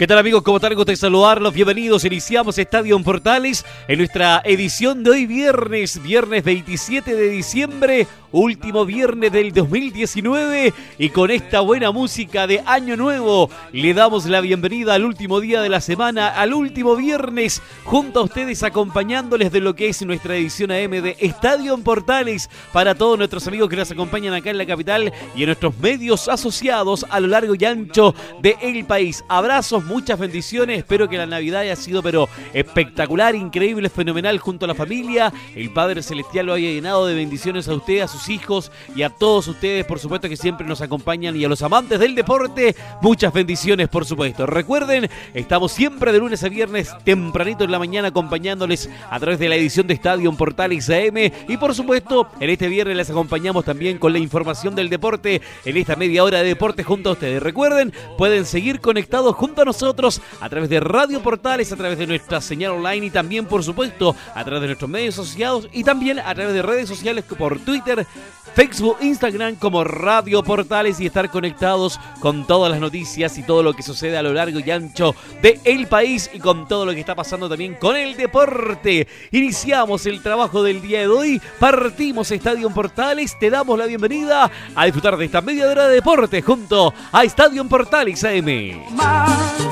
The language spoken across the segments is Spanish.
¿Qué tal amigos? ¿Cómo están? Gusto de saludarlos. Bienvenidos. Iniciamos Estadio Portales en nuestra edición de hoy viernes, viernes 27 de diciembre último viernes del 2019 y con esta buena música de Año Nuevo le damos la bienvenida al último día de la semana, al último viernes, junto a ustedes acompañándoles de lo que es nuestra edición AM de Estadio en Portales para todos nuestros amigos que nos acompañan acá en la capital y en nuestros medios asociados a lo largo y ancho del el país. Abrazos, muchas bendiciones, espero que la Navidad haya sido pero espectacular, increíble, fenomenal junto a la familia. El Padre Celestial lo haya llenado de bendiciones a usted, a sus hijos y a todos ustedes, por supuesto, que siempre nos acompañan y a los amantes del deporte, muchas bendiciones, por supuesto. Recuerden, estamos siempre de lunes a viernes, tempranito en la mañana, acompañándoles a través de la edición de Estadio Portales AM y, por supuesto, en este viernes les acompañamos también con la información del deporte en esta media hora de deporte junto a ustedes. Recuerden, pueden seguir conectados junto a nosotros a través de Radio Portales, a través de nuestra señal online y también, por supuesto, a través de nuestros medios asociados y también a través de redes sociales por Twitter, Facebook, Instagram como Radio Portales y estar conectados con todas las noticias y todo lo que sucede a lo largo y ancho de el país y con todo lo que está pasando también con el deporte. Iniciamos el trabajo del día de hoy, partimos Estadio Portales, te damos la bienvenida a disfrutar de esta media hora de deporte junto a Estadio Portales AM. Más, ¿qué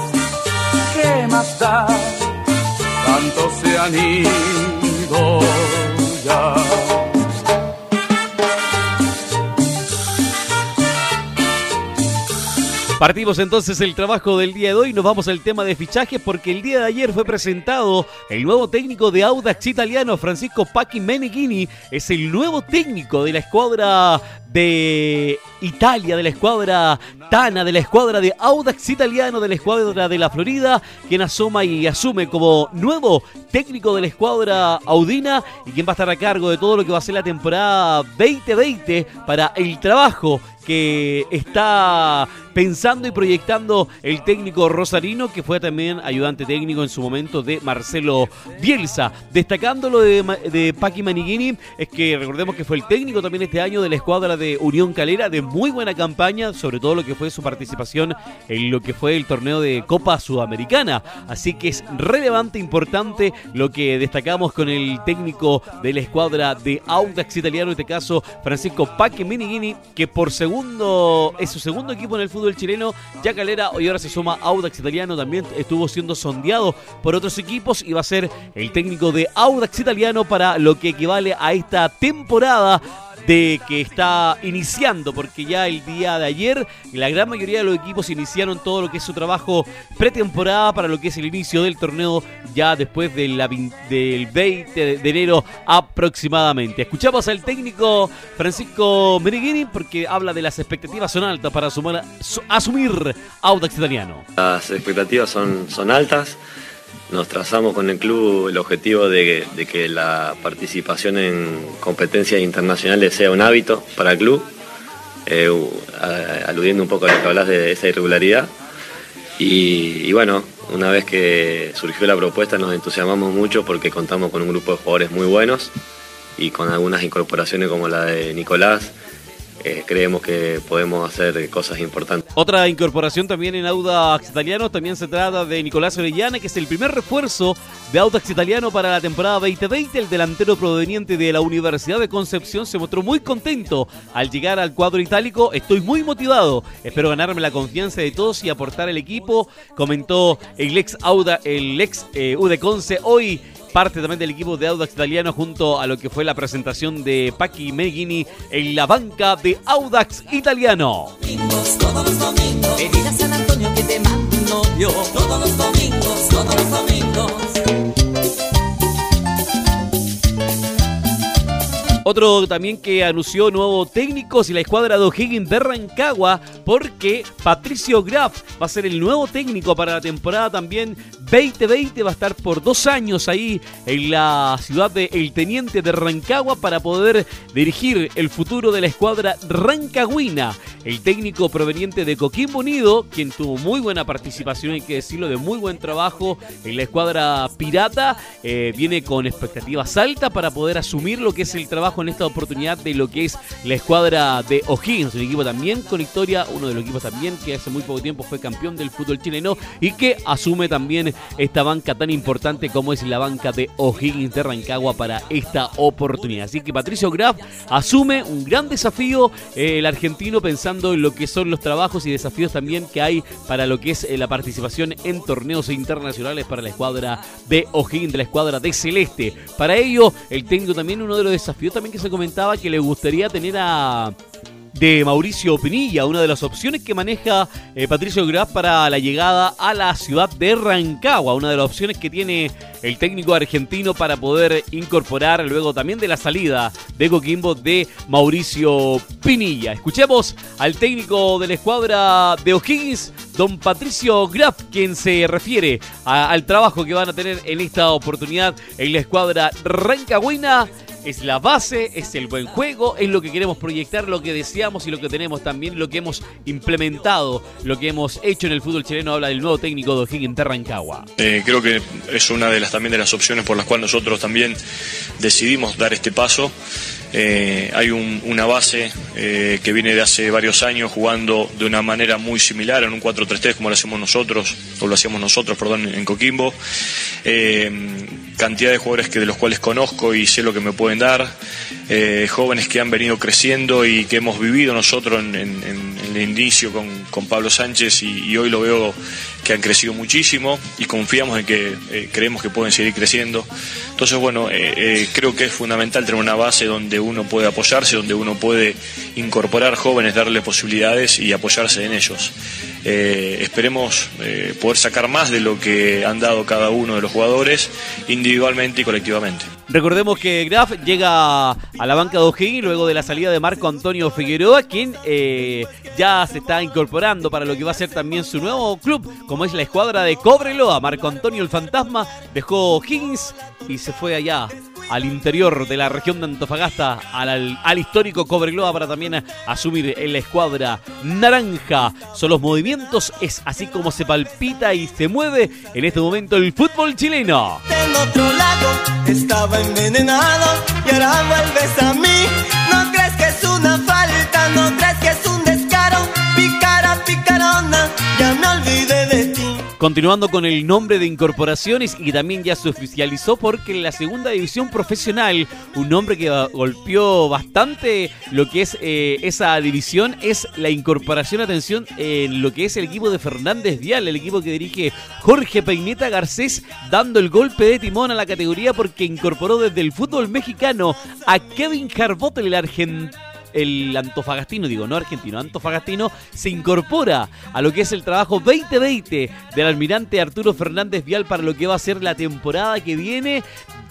más? Tanto se han ido ya. Partimos entonces el trabajo del día de hoy, nos vamos al tema de fichajes porque el día de ayer fue presentado el nuevo técnico de Audax italiano, Francisco Pacchi Meneghini, es el nuevo técnico de la escuadra de Italia, de la escuadra Tana, de la escuadra de Audax italiano, de la escuadra de la Florida, quien asoma y asume como nuevo técnico de la escuadra Audina y quien va a estar a cargo de todo lo que va a ser la temporada 2020 para el trabajo que está pensando y proyectando el técnico rosarino, que fue también ayudante técnico en su momento de Marcelo Bielsa. Destacando lo de, de Paqui Maniguini, es que recordemos que fue el técnico también este año de la escuadra de Unión Calera, de muy buena campaña, sobre todo lo que fue su participación en lo que fue el torneo de Copa Sudamericana. Así que es relevante, importante lo que destacamos con el técnico de la escuadra de Audax italiano, en este caso Francisco Paqui Maniguini, que por segundo es su segundo equipo en el fútbol chileno. Ya Calera hoy ahora se suma Audax Italiano, también estuvo siendo sondeado por otros equipos y va a ser el técnico de Audax Italiano para lo que equivale a esta temporada de que está iniciando, porque ya el día de ayer la gran mayoría de los equipos iniciaron todo lo que es su trabajo pretemporada para lo que es el inicio del torneo ya después de del 20 de enero aproximadamente. Escuchamos al técnico Francisco Meneghini porque habla de las expectativas son altas para asumir, asumir Audax Italiano. Las expectativas son, son altas nos trazamos con el club el objetivo de, que la participación en competencias internacionales sea un hábito para el club, eh, aludiendo un poco a lo que hablas de esa irregularidad. Y, bueno, una vez que surgió la propuesta nos entusiasmamos mucho porque contamos con un grupo de jugadores muy buenos y con algunas incorporaciones como la de Nicolás, eh, creemos que podemos hacer cosas importantes. Otra incorporación también en Audax Italiano, también se trata de Nicolás Orellana, que es el primer refuerzo de Audax Italiano para la temporada 2020. El delantero proveniente de la Universidad de Concepción se mostró muy contento al llegar al cuadro itálico. Estoy muy motivado, espero ganarme la confianza de todos y aportar al equipo, comentó el ex Auda, el ex eh, Udeconce hoy parte también del equipo de Audax Italiano junto a lo que fue la presentación de Paqui Meghini en la banca de Audax Italiano. Todos los domingos, todos los domingos. Otro también que anunció nuevo técnicos y la escuadra de O'Higgins de Rancagua porque Patricio Graf va a ser el nuevo técnico para la temporada también 2020. Va a estar por dos años ahí en la ciudad de El Teniente de Rancagua para poder dirigir el futuro de la escuadra rancagüina. El técnico proveniente de Coquimbo Unido, quien tuvo muy buena participación, hay que decirlo, de muy buen trabajo en la escuadra pirata, eh, viene con expectativas altas para poder asumir lo que es el trabajo en esta oportunidad de lo que es la escuadra de O'Higgins, un equipo también con historia, uno de los equipos también que hace muy poco tiempo fue campeón del fútbol chileno y que asume también esta banca tan importante como es la banca de O'Higgins de Rancagua para esta oportunidad. Así que Patricio Graf asume un gran desafío, eh, el argentino pensando en lo que son los trabajos y desafíos también que hay para lo que es eh, la participación en torneos internacionales para la escuadra de O'Higgins, de la escuadra de Celeste. Para ello, el técnico también uno de los desafíos también que se comentaba que le gustaría tener a de Mauricio Pinilla, una de las opciones que maneja eh, Patricio Graf para la llegada a la ciudad de Rancagua, una de las opciones que tiene el técnico argentino para poder incorporar luego también de la salida de Coquimbo de Mauricio Pinilla. Escuchemos al técnico de la escuadra de O'Higgins, don Patricio Graf, quien se refiere al trabajo que van a tener en esta oportunidad en la escuadra rancagüina es la base, es el buen juego, es lo que queremos proyectar, lo que deseamos y lo que tenemos también, lo que hemos implementado, lo que hemos hecho en el fútbol chileno. Habla del nuevo técnico de O'Higgins. Eh, creo que es una de las también de las opciones por las cuales nosotros también decidimos dar este paso. Eh, hay una base eh, que viene de hace varios años jugando de una manera muy similar en un 4-3-3 como lo hacemos nosotros, o lo hacíamos nosotros, perdón, en Coquimbo. Cantidad de jugadores que de los cuales conozco y sé lo que me pueden dar, jóvenes que han venido creciendo y que hemos vivido nosotros en, el inicio con, Pablo Sánchez y, hoy lo veo que han crecido muchísimo y confiamos en que creemos que pueden seguir creciendo. Entonces, bueno, creo que es fundamental tener una base donde uno puede apoyarse, donde uno puede incorporar jóvenes, darles posibilidades y apoyarse en ellos. Eh, esperemos eh, poder sacar más de lo que han dado cada uno de los jugadores individualmente y colectivamente. Recordemos que Graf llega a la banca de O'Higgins luego de la salida de Marco Antonio Figueroa, quien eh, ya se está incorporando para lo que va a ser también su nuevo club, como es la escuadra de Cobreloa. Marco Antonio el Fantasma dejó O'Higgins y se fue allá al interior de la región de Antofagasta, al, al histórico Cobreloa para también asumir en la escuadra naranja. Son los movimientos, es así como se palpita y se mueve en este momento el fútbol chileno. Continuando con el nombre de incorporaciones y también ya se oficializó porque en la segunda división profesional, un nombre que golpeó bastante lo que es eh, esa división es la incorporación, atención, en lo que es el equipo de Fernández Vial, el equipo que dirige Jorge Peineta Garcés, dando el golpe de timón a la categoría porque incorporó desde el fútbol mexicano a Kevin Harbotel, el argentino el antofagastino, digo, no argentino, antofagastino, se incorpora a lo que es el trabajo 2020 del almirante Arturo Fernández Vial para lo que va a ser la temporada que viene.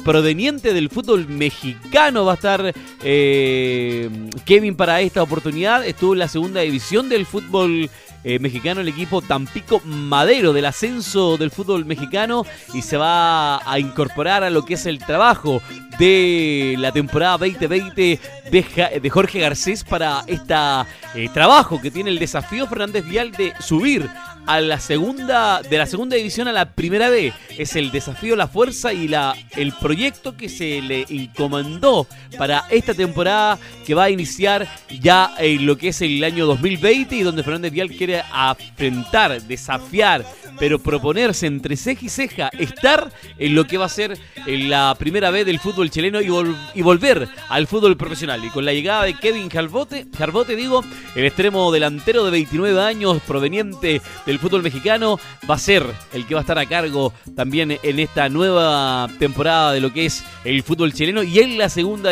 Proveniente del fútbol mexicano va a estar eh, Kevin para esta oportunidad. Estuvo en la segunda división del fútbol eh, mexicano, el equipo Tampico Madero del ascenso del fútbol mexicano y se va a incorporar a lo que es el trabajo de la temporada 2020 de, Jorge Garcés para este trabajo que tiene el desafío Fernández Vial de subir a la segunda de la segunda división a la primera B. Es el desafío, la fuerza y la el proyecto que se le encomendó para esta temporada que va a iniciar ya en lo que es el año 2020 y donde Fernández Vial quiere afrontar, desafiar, pero proponerse entre ceja y ceja estar en lo que va a ser en la primera B del fútbol chileno y, y volver al fútbol profesional. Y con la llegada de Kevin Jarbote, Jarbote digo, el extremo delantero de 29 años proveniente del fútbol mexicano va a ser el que va a estar a cargo también en esta nueva temporada de lo que es el fútbol chileno y en la segunda,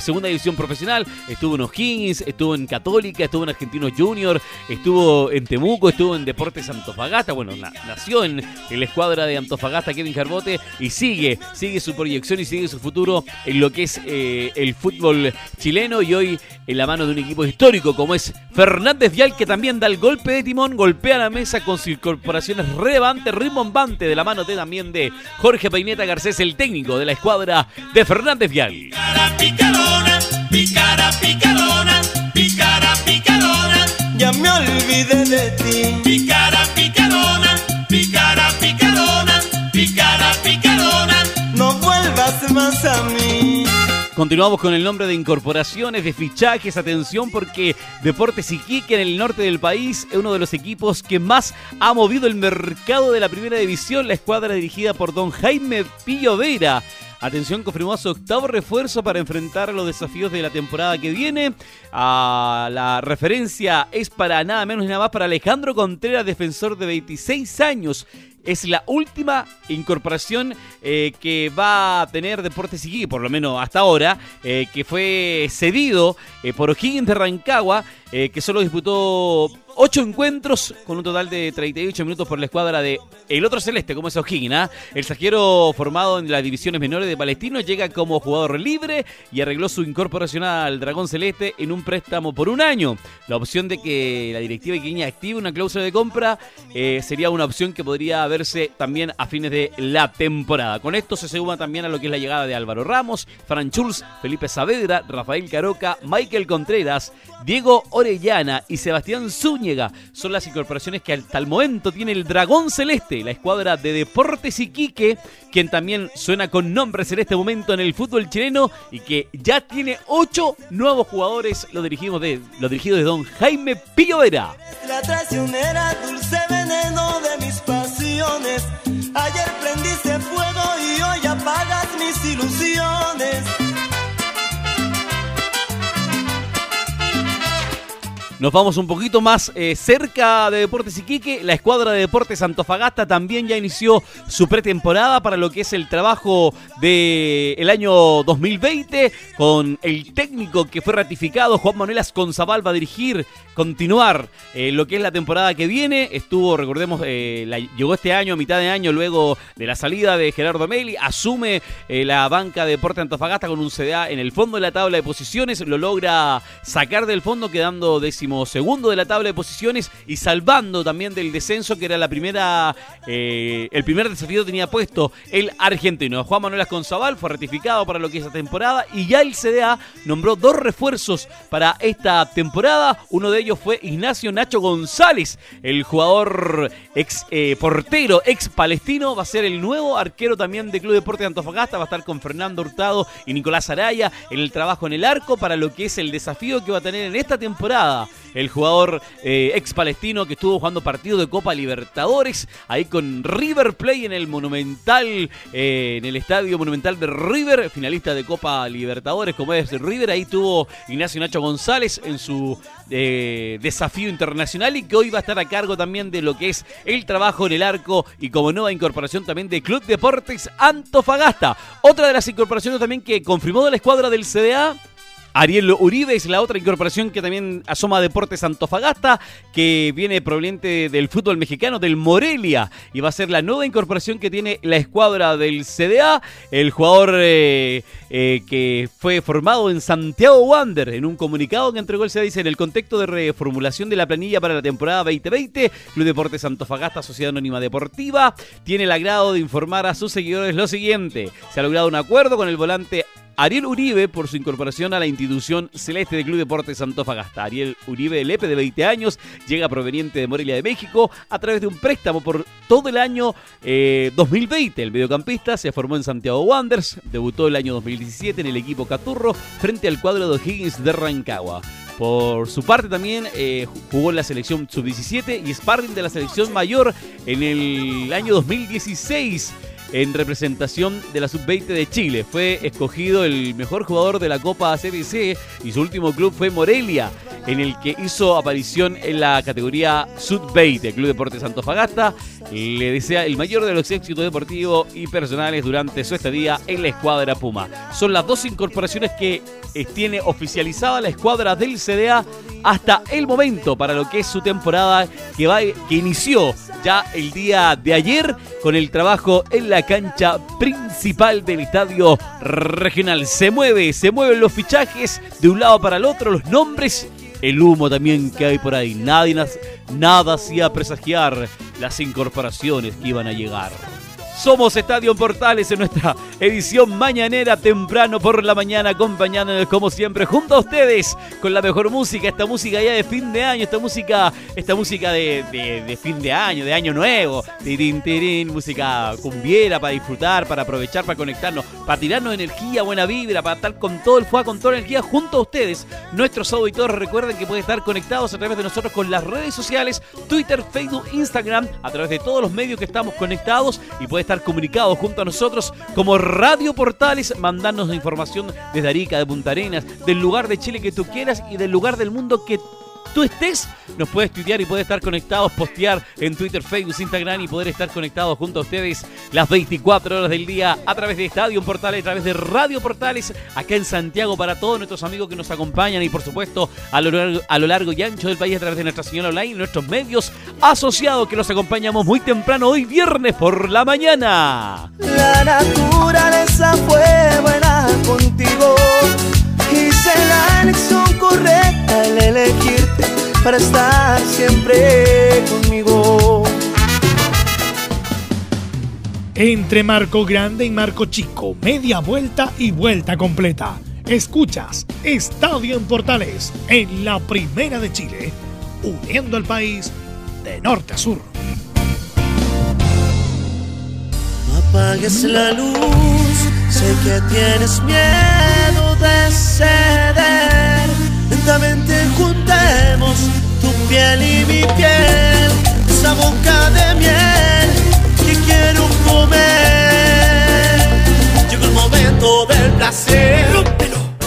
segunda división profesional. Estuvo en O'Higgins, estuvo en Católica, estuvo en Argentinos Junior, estuvo en Temuco, estuvo en Deportes Antofagasta. Bueno, nació en, la escuadra de Antofagasta, Kevin Jarbote, y sigue, sigue su proyección y sigue su futuro en lo que es eh, el fútbol chileno y hoy en la mano de un equipo histórico como es Fernández Vial, que también da el golpe de timón, golpea la mesa con sus incorporaciones relevantes, rimbombante de la mano de, también de Jorge Peineta Garcés, el técnico de la escuadra de Fernández Vial. ya me olvidé de ti. Picara, picarona, Continuamos con el nombre de incorporaciones, de fichajes, atención porque Deportes Iquique en el norte del país es uno de los equipos que más ha movido el mercado de la primera división, la escuadra dirigida por don Jaime Pillo Vera Atención, confirmó su octavo refuerzo para enfrentar los desafíos de la temporada que viene. Ah, la referencia es para nada menos ni nada más para Alejandro Contreras, defensor de 26 años. Es la última incorporación eh, que va a tener Deportes Iquique, por lo menos hasta ahora, eh, que fue cedido eh, por O'Higgins de Rancagua, que solo disputó Ocho encuentros con un total de 38 minutos por la escuadra de el otro celeste, como es O'Higgins. ¿ah? El saquero formado en las divisiones menores de Palestino llega como jugador libre y arregló su incorporación al Dragón Celeste en un préstamo por un año. La opción de que la directiva iquiña active una cláusula de compra eh, sería una opción que podría verse también a fines de la temporada. Con esto se suma también a lo que es la llegada de Álvaro Ramos, Fran Schulz, Felipe Saavedra, Rafael Caroca, Michael Contreras, Diego Orellana y Sebastián Zúñiga son las incorporaciones que hasta el momento tiene el Dragón Celeste, la escuadra de Deportes Iquique, quien también suena con nombres en este momento en el fútbol chileno y que ya tiene ocho nuevos jugadores, lo dirigimos de, lo dirigido de don Jaime Pillo Vera. La traicionera, dulce veneno de mis pasiones. Ayer prendiste fuego y hoy apagas mis ilusiones. Nos vamos un poquito más eh, cerca de Deportes Iquique. La escuadra de Deportes Antofagasta también ya inició su pretemporada para lo que es el trabajo del año 2020 con el técnico que fue ratificado, Juan Manuel Asconzabal va a dirigir, continuar eh, lo que es la temporada que viene. Estuvo, recordemos, eh, llegó este año, a mitad de año, luego de la salida de Gerardo Meli, asume la banca de Deportes Antofagasta con un CDA en el fondo de la tabla de posiciones, lo logra sacar del fondo quedando décimo segundo de la tabla de posiciones y salvando también del descenso que era la primera eh, el primer desafío tenía puesto el argentino. Juan Manuel Asconzabal fue ratificado para lo que es la temporada y ya el CDA nombró dos refuerzos para esta temporada. Uno de ellos fue Ignacio Nacho González, el jugador ex eh, portero, ex palestino, va a ser el nuevo arquero también del Club Deporte de Antofagasta, va a estar con Fernando Hurtado y Nicolás Araya en el trabajo en el arco para lo que es el desafío que va a tener en esta temporada el jugador eh, ex palestino que estuvo jugando partido de Copa Libertadores, ahí con River Play en el Monumental, eh, en el Estadio Monumental de River, finalista de Copa Libertadores, como es River, ahí tuvo Ignacio Nacho González en su eh, desafío internacional y que hoy va a estar a cargo también de lo que es el trabajo en el arco y como nueva incorporación también de Club Deportes Antofagasta. Otra de las incorporaciones también que confirmó de la escuadra del CDA Ariel Uribe es la otra incorporación que también asoma Deportes Antofagasta, que viene proveniente del fútbol mexicano, del Morelia, y va a ser la nueva incorporación que tiene la escuadra del CDA, el jugador eh, eh, que fue formado en Santiago Wander, en un comunicado que entregó el CDA, dice, en el contexto de reformulación de la planilla para la temporada 2020, Club Deportes Antofagasta, Sociedad Anónima Deportiva, tiene el agrado de informar a sus seguidores lo siguiente, se ha logrado un acuerdo con el volante Ariel Uribe por su incorporación a la institución celeste del Club Deportes Antofagasta. Ariel Uribe Lepe, de 20 años, llega proveniente de Morelia de México a través de un préstamo por todo el año 2020. Eh, el mediocampista se formó en Santiago Wanderers, debutó el año 2017 en el equipo Caturro frente al cuadro de Higgins de Rancagua. Por su parte también eh, jugó en la selección sub-17 y sparring de la selección mayor en el año 2016 en representación de la sub-20 de Chile. Fue escogido el mejor jugador de la Copa CBC y su último club fue Morelia, en el que hizo aparición en la categoría sub-20. El Club Deportes Antofagasta le desea el mayor de los éxitos deportivos y personales durante su estadía en la escuadra Puma. Son las dos incorporaciones que tiene oficializada la escuadra del CDA hasta el momento para lo que es su temporada que, va, que inició ya el día de ayer con el trabajo en la cancha principal del estadio regional. Se mueve, se mueven los fichajes de un lado para el otro, los nombres, el humo también que hay por ahí. Nadie, nada hacía presagiar las incorporaciones que iban a llegar. Somos Estadio Portales en nuestra edición mañanera temprano por la mañana, acompañándonos como siempre junto a ustedes con la mejor música, esta música ya de fin de año, esta música, esta música de, fin de año, de año nuevo, tirín, tirín, música cumbiera para disfrutar, para aprovechar, para conectarnos, para tirarnos energía, buena vibra, para estar con todo el fuego, con toda la energía junto a ustedes. Nuestros auditores recuerden que pueden estar conectados a través de nosotros con las redes sociales, Twitter, Facebook, Instagram, a través de todos los medios que estamos conectados y puede estar comunicado junto a nosotros como Radio Portales, mandarnos información desde Arica, de Punta Arenas, del lugar de Chile que tú quieras y del lugar del mundo que tú estés, nos puedes estudiar y puedes estar conectados, postear en Twitter, Facebook, Instagram y poder estar conectados junto a ustedes las 24 horas del día a través de Estadio Portales, a través de Radio Portales, acá en Santiago para todos nuestros amigos que nos acompañan y por supuesto a lo largo, y ancho del país a través de Nuestra Señora Online y nuestros medios asociados que los acompañamos muy temprano hoy viernes por la mañana. La naturaleza fue buena contigo. Hice la elección correcta al elegirte para estar siempre conmigo. Entre Marco Grande y Marco Chico, media vuelta y vuelta completa. Escuchas Estadio en Portales en la Primera de Chile, uniendo al país de norte a sur. No apagues la luz, sé que tienes miedo de ceder. Lentamente juntemos tu piel y mi piel,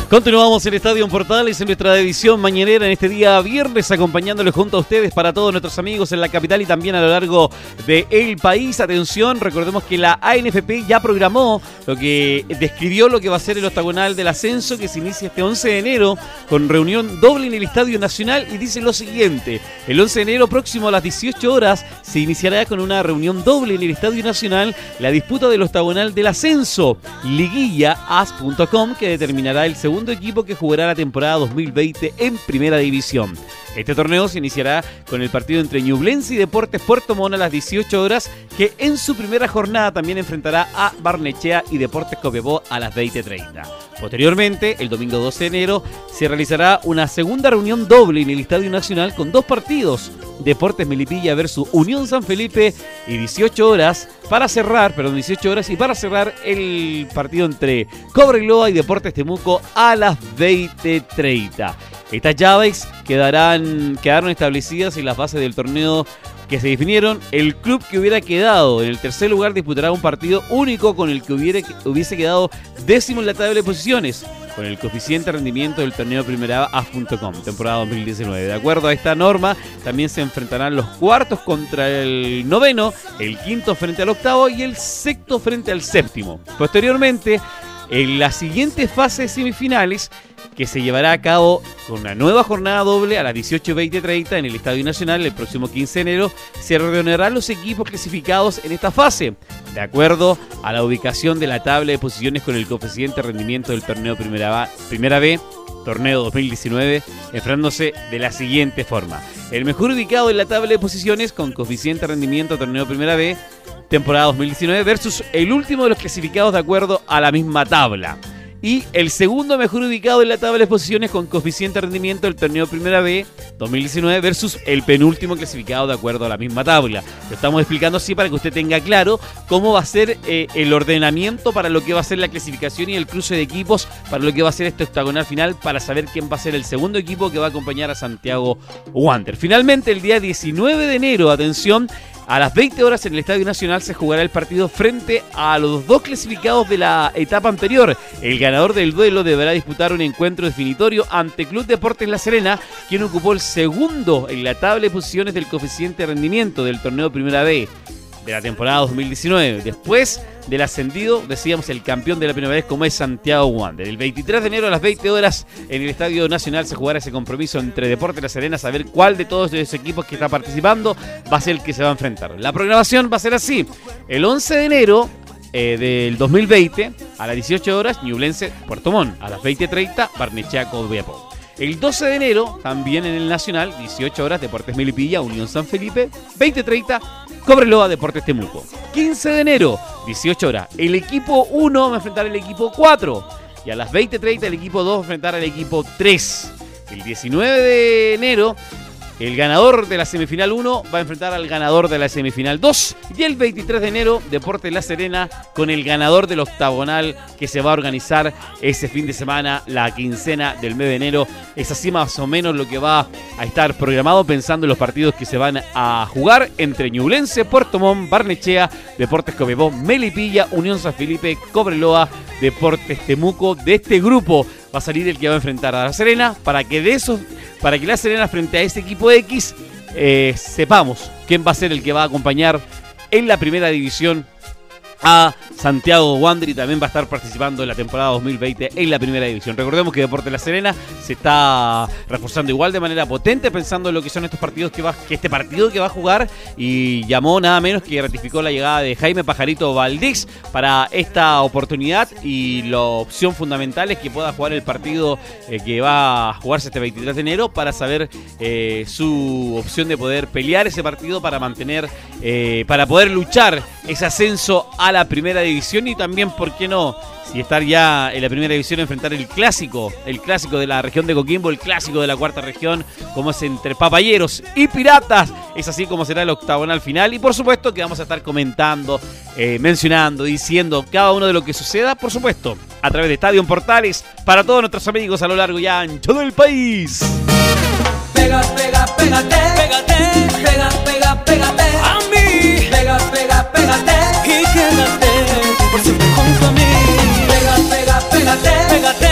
Continuamos en Estadio Portales en nuestra edición mañanera en este día viernes, acompañándoles junto a ustedes para todos nuestros amigos en la capital y también a lo largo del país. Atención, recordemos que la ANFP ya programó lo que describió lo que va a ser el octagonal del ascenso que se inicia este 11 de enero con reunión doble en el Estadio Nacional y dice lo siguiente: el 11 de enero próximo a las 18 horas se iniciará con una reunión doble en el Estadio Nacional la disputa del octagonal del ascenso, liguilla.as.com que determinará el segundo equipo que jugará la temporada 2020 en Primera División. Este torneo se iniciará con el partido entre Ñublense y Deportes Puerto Montt a las 18 horas, que en su primera jornada también enfrentará a Barnechea y Deportes Copiapó a las 20.30. Posteriormente, el domingo 12 de enero, se realizará una segunda reunión doble en el Estadio Nacional con dos partidos, Deportes Melipilla versus Unión San Felipe y 18 horas para cerrar, perdón, 18 horas y para cerrar el partido entre Cobreloa y Deportes Temuco a las 20.30. Estas llaves quedarán, quedaron establecidas en las bases del torneo que se definieron. El club que hubiera quedado en el tercer lugar disputará un partido único con el que hubiera, hubiese quedado décimo en la tabla de posiciones, con el coeficiente rendimiento del torneo Primera A.com, temporada 2019. De acuerdo a esta norma, también se enfrentarán los cuartos contra el noveno, el quinto frente al octavo y el sexto frente al séptimo. Posteriormente, en la siguiente fase de semifinales que se llevará a cabo con una nueva jornada doble a las 18, 20, 30 en el Estadio Nacional el próximo 15 de enero. Se reunirán los equipos clasificados en esta fase, de acuerdo a la ubicación de la tabla de posiciones con el coeficiente de rendimiento del torneo Primera, Primera B, torneo 2019, enfrentándose de la siguiente forma. El mejor ubicado en la tabla de posiciones con coeficiente de rendimiento torneo Primera B, temporada 2019, versus el último de los clasificados de acuerdo a la misma tabla y el segundo mejor ubicado en la tabla de posiciones con coeficiente de rendimiento del torneo Primera B 2019 versus el penúltimo clasificado de acuerdo a la misma tabla. Lo estamos explicando así para que usted tenga claro cómo va a ser eh, el ordenamiento para lo que va a ser la clasificación y el cruce de equipos para lo que va a ser este octagonal final para saber quién va a ser el segundo equipo que va a acompañar a Santiago Wander. Finalmente el día 19 de enero, atención, a las 20 horas en el Estadio Nacional se jugará el partido frente a los dos clasificados de la etapa anterior. El ganador del duelo deberá disputar un encuentro definitorio ante Club Deportes La Serena, quien ocupó el segundo en la tabla de posiciones del coeficiente de rendimiento del torneo Primera B. de la temporada 2019. Después del ascendido, decíamos el campeón de la primera vez como es Santiago Wander. El 23 de enero a las 20 horas en el Estadio Nacional se jugará ese compromiso entre Deportes La Serena, saber cuál de todos los equipos que está participando va a ser el que se va a enfrentar. La programación va a ser así. El 11 de enero eh, del 2020 a las 18 horas Ñublense Puerto Montt, a las 20.30 Barnechea Copiapó. El 12 de enero, también en el Nacional, 18 horas, Deportes Melipilla, Unión San Felipe, 20.30, Cobreloa, Deportes Temuco. 15 de enero, 18 horas, el equipo 1 va a enfrentar al equipo 4. Y a las 20.30 el equipo 2 va a enfrentar al equipo 3. El 19 de enero, el ganador de la semifinal 1 va a enfrentar al ganador de la semifinal 2. Y el 23 de enero, Deportes La Serena con el ganador del octagonal que se va a organizar ese fin de semana, la quincena del mes de enero. Es así más o menos lo que va a estar programado pensando en los partidos que se van a jugar entre Ñublense, Puerto Montt, Barnechea, Deportes Cobebó, Melipilla, Unión San Felipe, Cobreloa, Deportes Temuco. De este grupo va a salir el que va a enfrentar a La Serena para que de esos para que La Serena frente a este equipo X eh, sepamos quién va a ser el que va a acompañar en la primera división a Santiago Wander y también va a estar participando en la temporada 2020 en la primera división. Recordemos que Deporte La Serena se está reforzando igual de manera potente pensando en lo que son estos partidos que va que este partido que va a jugar y llamó nada menos que ratificó la llegada de Jaime Pajarito Valdés para esta oportunidad y la opción fundamental es que pueda jugar el partido eh, que va a jugarse este 23 de enero para saber eh, su opción de poder pelear ese partido para mantener eh, para poder luchar ese ascenso a la primera división y también, ¿por qué no? Si estar ya en la primera división, enfrentar el clásico, el clásico de la región de Coquimbo, el clásico de la cuarta región, como es entre papayeros y piratas. Es así como será el octagonal final. Y por supuesto que vamos a estar comentando, eh, mencionando, diciendo cada uno de lo que suceda, por supuesto, a través de Estadio Portales, para todos nuestros amigos a lo largo y ancho del país. Pega, pega, pégate, pégate, pega, pega, pégate a. Pega, pega, pégate. Y quédate por siempre junto a mí. Pega, pega, pégate, pégate,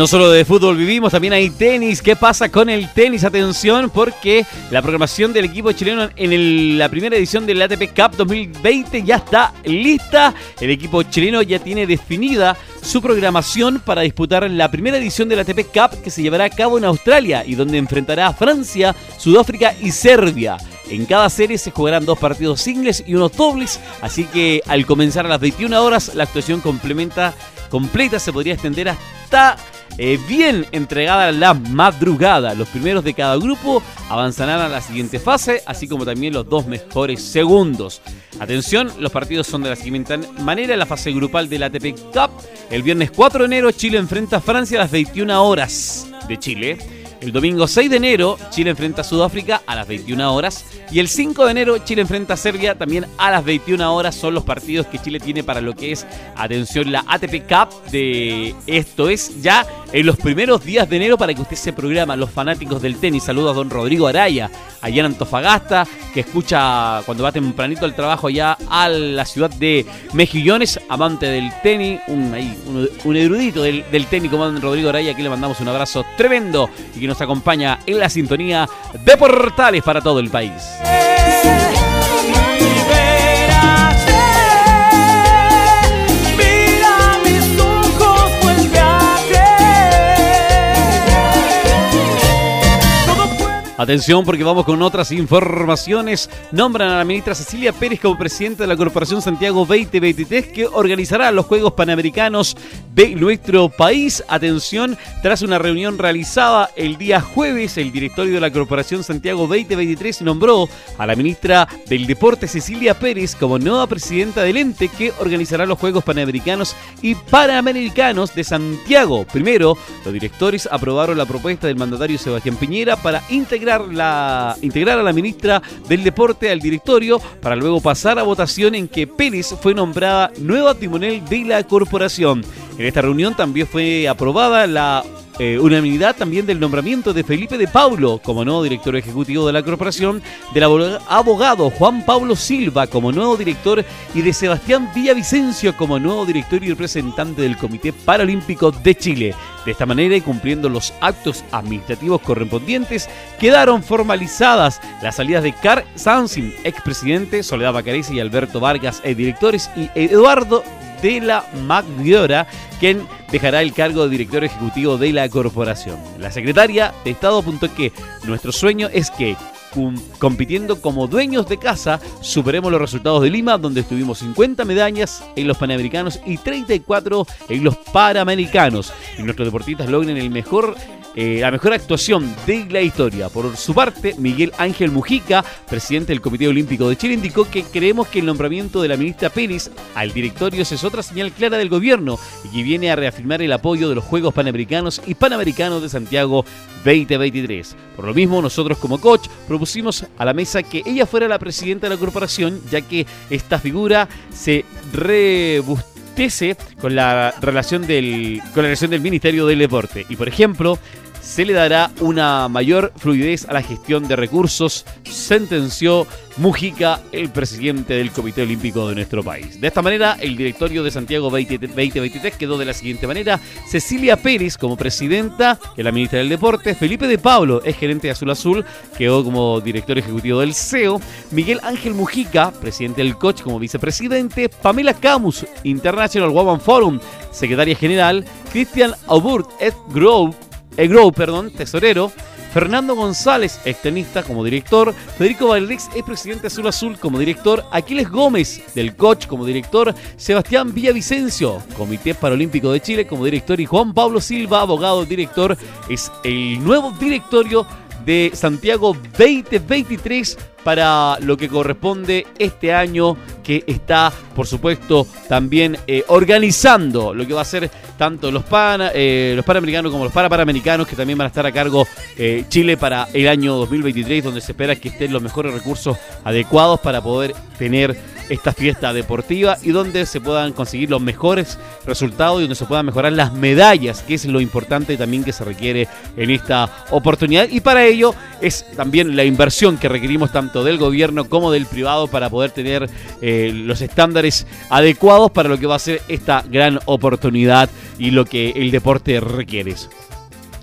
No solo de fútbol vivimos, también hay tenis. ¿Qué pasa con el tenis? Atención, porque la programación del equipo chileno en la primera edición del ATP Cup 2020 ya está lista. El equipo chileno ya tiene definida su programación para disputar la primera edición del ATP Cup que se llevará a cabo en Australia y donde enfrentará a Francia, Sudáfrica y Serbia. En cada serie se jugarán dos partidos singles y unos dobles, así que al comenzar a las 21 horas la actuación complementa, completa se podría extender hasta eh, bien entregada la madrugada. Los primeros de cada grupo avanzarán a la siguiente fase, así como también los dos mejores segundos. Atención, los partidos son de la siguiente manera. La fase grupal del ATP Cup, el viernes 4 de enero Chile enfrenta a Francia a las 21 horas de Chile. El domingo 6 de enero, Chile enfrenta a Sudáfrica a las 21 horas. Y el 5 de enero, Chile enfrenta a Serbia también a las 21 horas. Son los partidos que Chile tiene para lo que es, atención, la ATP Cup de esto es ya en los primeros días de enero para que usted se programa. Los fanáticos del tenis. Saludos a don Rodrigo Araya, allá en Antofagasta, que escucha cuando va tempranito al trabajo allá a la ciudad de Mejillones, amante del tenis, un, un, erudito del, del tenis como don Rodrigo Araya, aquí le mandamos un abrazo tremendo y que nos acompaña en la sintonía de Portales para todo el país. Atención porque vamos con otras informaciones. Nombran a la ministra Cecilia Pérez como presidenta de la Corporación Santiago 2023 que organizará los Juegos Panamericanos de nuestro país. Atención, tras una reunión realizada el día jueves, el directorio de la Corporación Santiago 2023 nombró a la ministra del Deporte Cecilia Pérez como nueva presidenta del ente que organizará los Juegos Panamericanos y Panamericanos de Santiago. Primero, los directores aprobaron la propuesta del mandatario Sebastián Piñera para integrar, la, integrar a la ministra del Deporte al directorio para luego pasar a votación en que Pérez fue nombrada nueva timonel de la corporación. En esta reunión también fue aprobada la eh, unanimidad también del nombramiento de Felipe de Paulo como nuevo director ejecutivo de la corporación, del abogado Juan Pablo Silva como nuevo director y de Sebastián Villavicencio como nuevo director y representante del Comité Paralímpico de Chile. De esta manera y cumpliendo los actos administrativos correspondientes, quedaron formalizadas las salidas de Carl Sansin, expresidente, Soledad Bacarese y Alberto Vargas, eh, directores, y Eduardo de la Magdiora, quien dejará el cargo de director ejecutivo de la corporación. La secretaria de Estado apuntó que nuestro sueño es que compitiendo como dueños de casa, superemos los resultados de Lima, donde estuvimos 50 medallas en los Panamericanos y 34 en los Panamericanos. Y nuestros deportistas logren el mejor eh, la mejor actuación de la historia. Por su parte, Miguel Ángel Mujica, presidente del Comité Olímpico de Chile, indicó que creemos que el nombramiento de la ministra Pérez al directorio es otra señal clara del gobierno y que viene a reafirmar el apoyo de los Juegos Panamericanos y Panamericanos de Santiago 2023. Por lo mismo, nosotros como coach propusimos a la mesa que ella fuera la presidenta de la corporación, ya que esta figura se rebustece con la relación del con la relación del Ministerio del Deporte y por ejemplo se le dará una mayor fluidez a la gestión de recursos, sentenció Mujica, el presidente del Comité Olímpico de nuestro país. De esta manera, el directorio de Santiago 2023 quedó de la siguiente manera. Cecilia Pérez como presidenta, que la ministra del Deporte. Felipe de Pablo es gerente de Azul Azul, quedó como director ejecutivo del CEO. Miguel Ángel Mujica, presidente del COCH como vicepresidente. Pamela Camus, International Women Forum, secretaria general. Christian Auburt, Ed Grove, Grow, perdón, tesorero. Fernando González, extenista como director, Federico Valrix es presidente Azul Azul como director, Aquiles Gómez del Coach como director, Sebastián Villavicencio, Comité Paralímpico de Chile como director y Juan Pablo Silva, abogado director, es el nuevo directorio de Santiago 2023 para lo que corresponde este año que está, por supuesto, también eh, organizando lo que va a ser tanto los, eh, los panamericanos como los parapanamericanos, que también van a estar a cargo eh, Chile para el año 2023, donde se espera que estén los mejores recursos adecuados para poder tener esta fiesta deportiva y donde se puedan conseguir los mejores resultados y donde se puedan mejorar las medallas, que es lo importante también que se requiere en esta oportunidad. Y para ello es también la inversión que requerimos tanto del gobierno como del privado para poder tener eh, los estándares adecuados para lo que va a ser esta gran oportunidad y lo que el deporte requiere.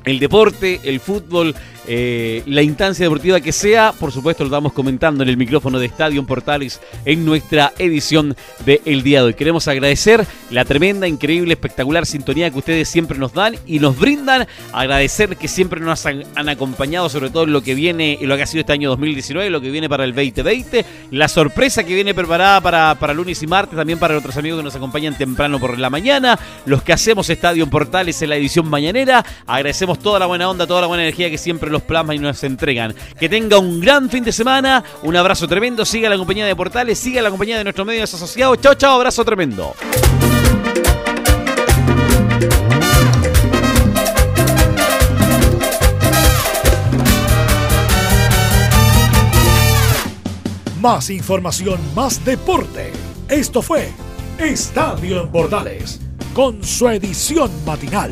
El deporte, el fútbol, eh, la instancia deportiva que sea, por supuesto lo estamos comentando en el micrófono de Estadio Portales en nuestra edición del el día de hoy. Queremos agradecer la tremenda, increíble, espectacular sintonía que ustedes siempre nos dan y nos brindan. Agradecer que siempre nos han, acompañado, sobre todo en lo que viene, y lo que ha sido este año 2019, lo que viene para el 2020, la sorpresa que viene preparada para, para lunes y martes, también para otros amigos que nos acompañan temprano por la mañana, los que hacemos Estadio Portales en la edición mañanera. Agradecemos toda la buena onda, toda la buena energía que siempre los plasma y nos entregan. Que tenga un gran fin de semana, un abrazo tremendo, siga la compañía de Portales, siga la compañía de nuestros medios asociados. Chao, chao, abrazo tremendo. Más información, más deporte. Esto fue Estadio en Portales, con su edición matinal.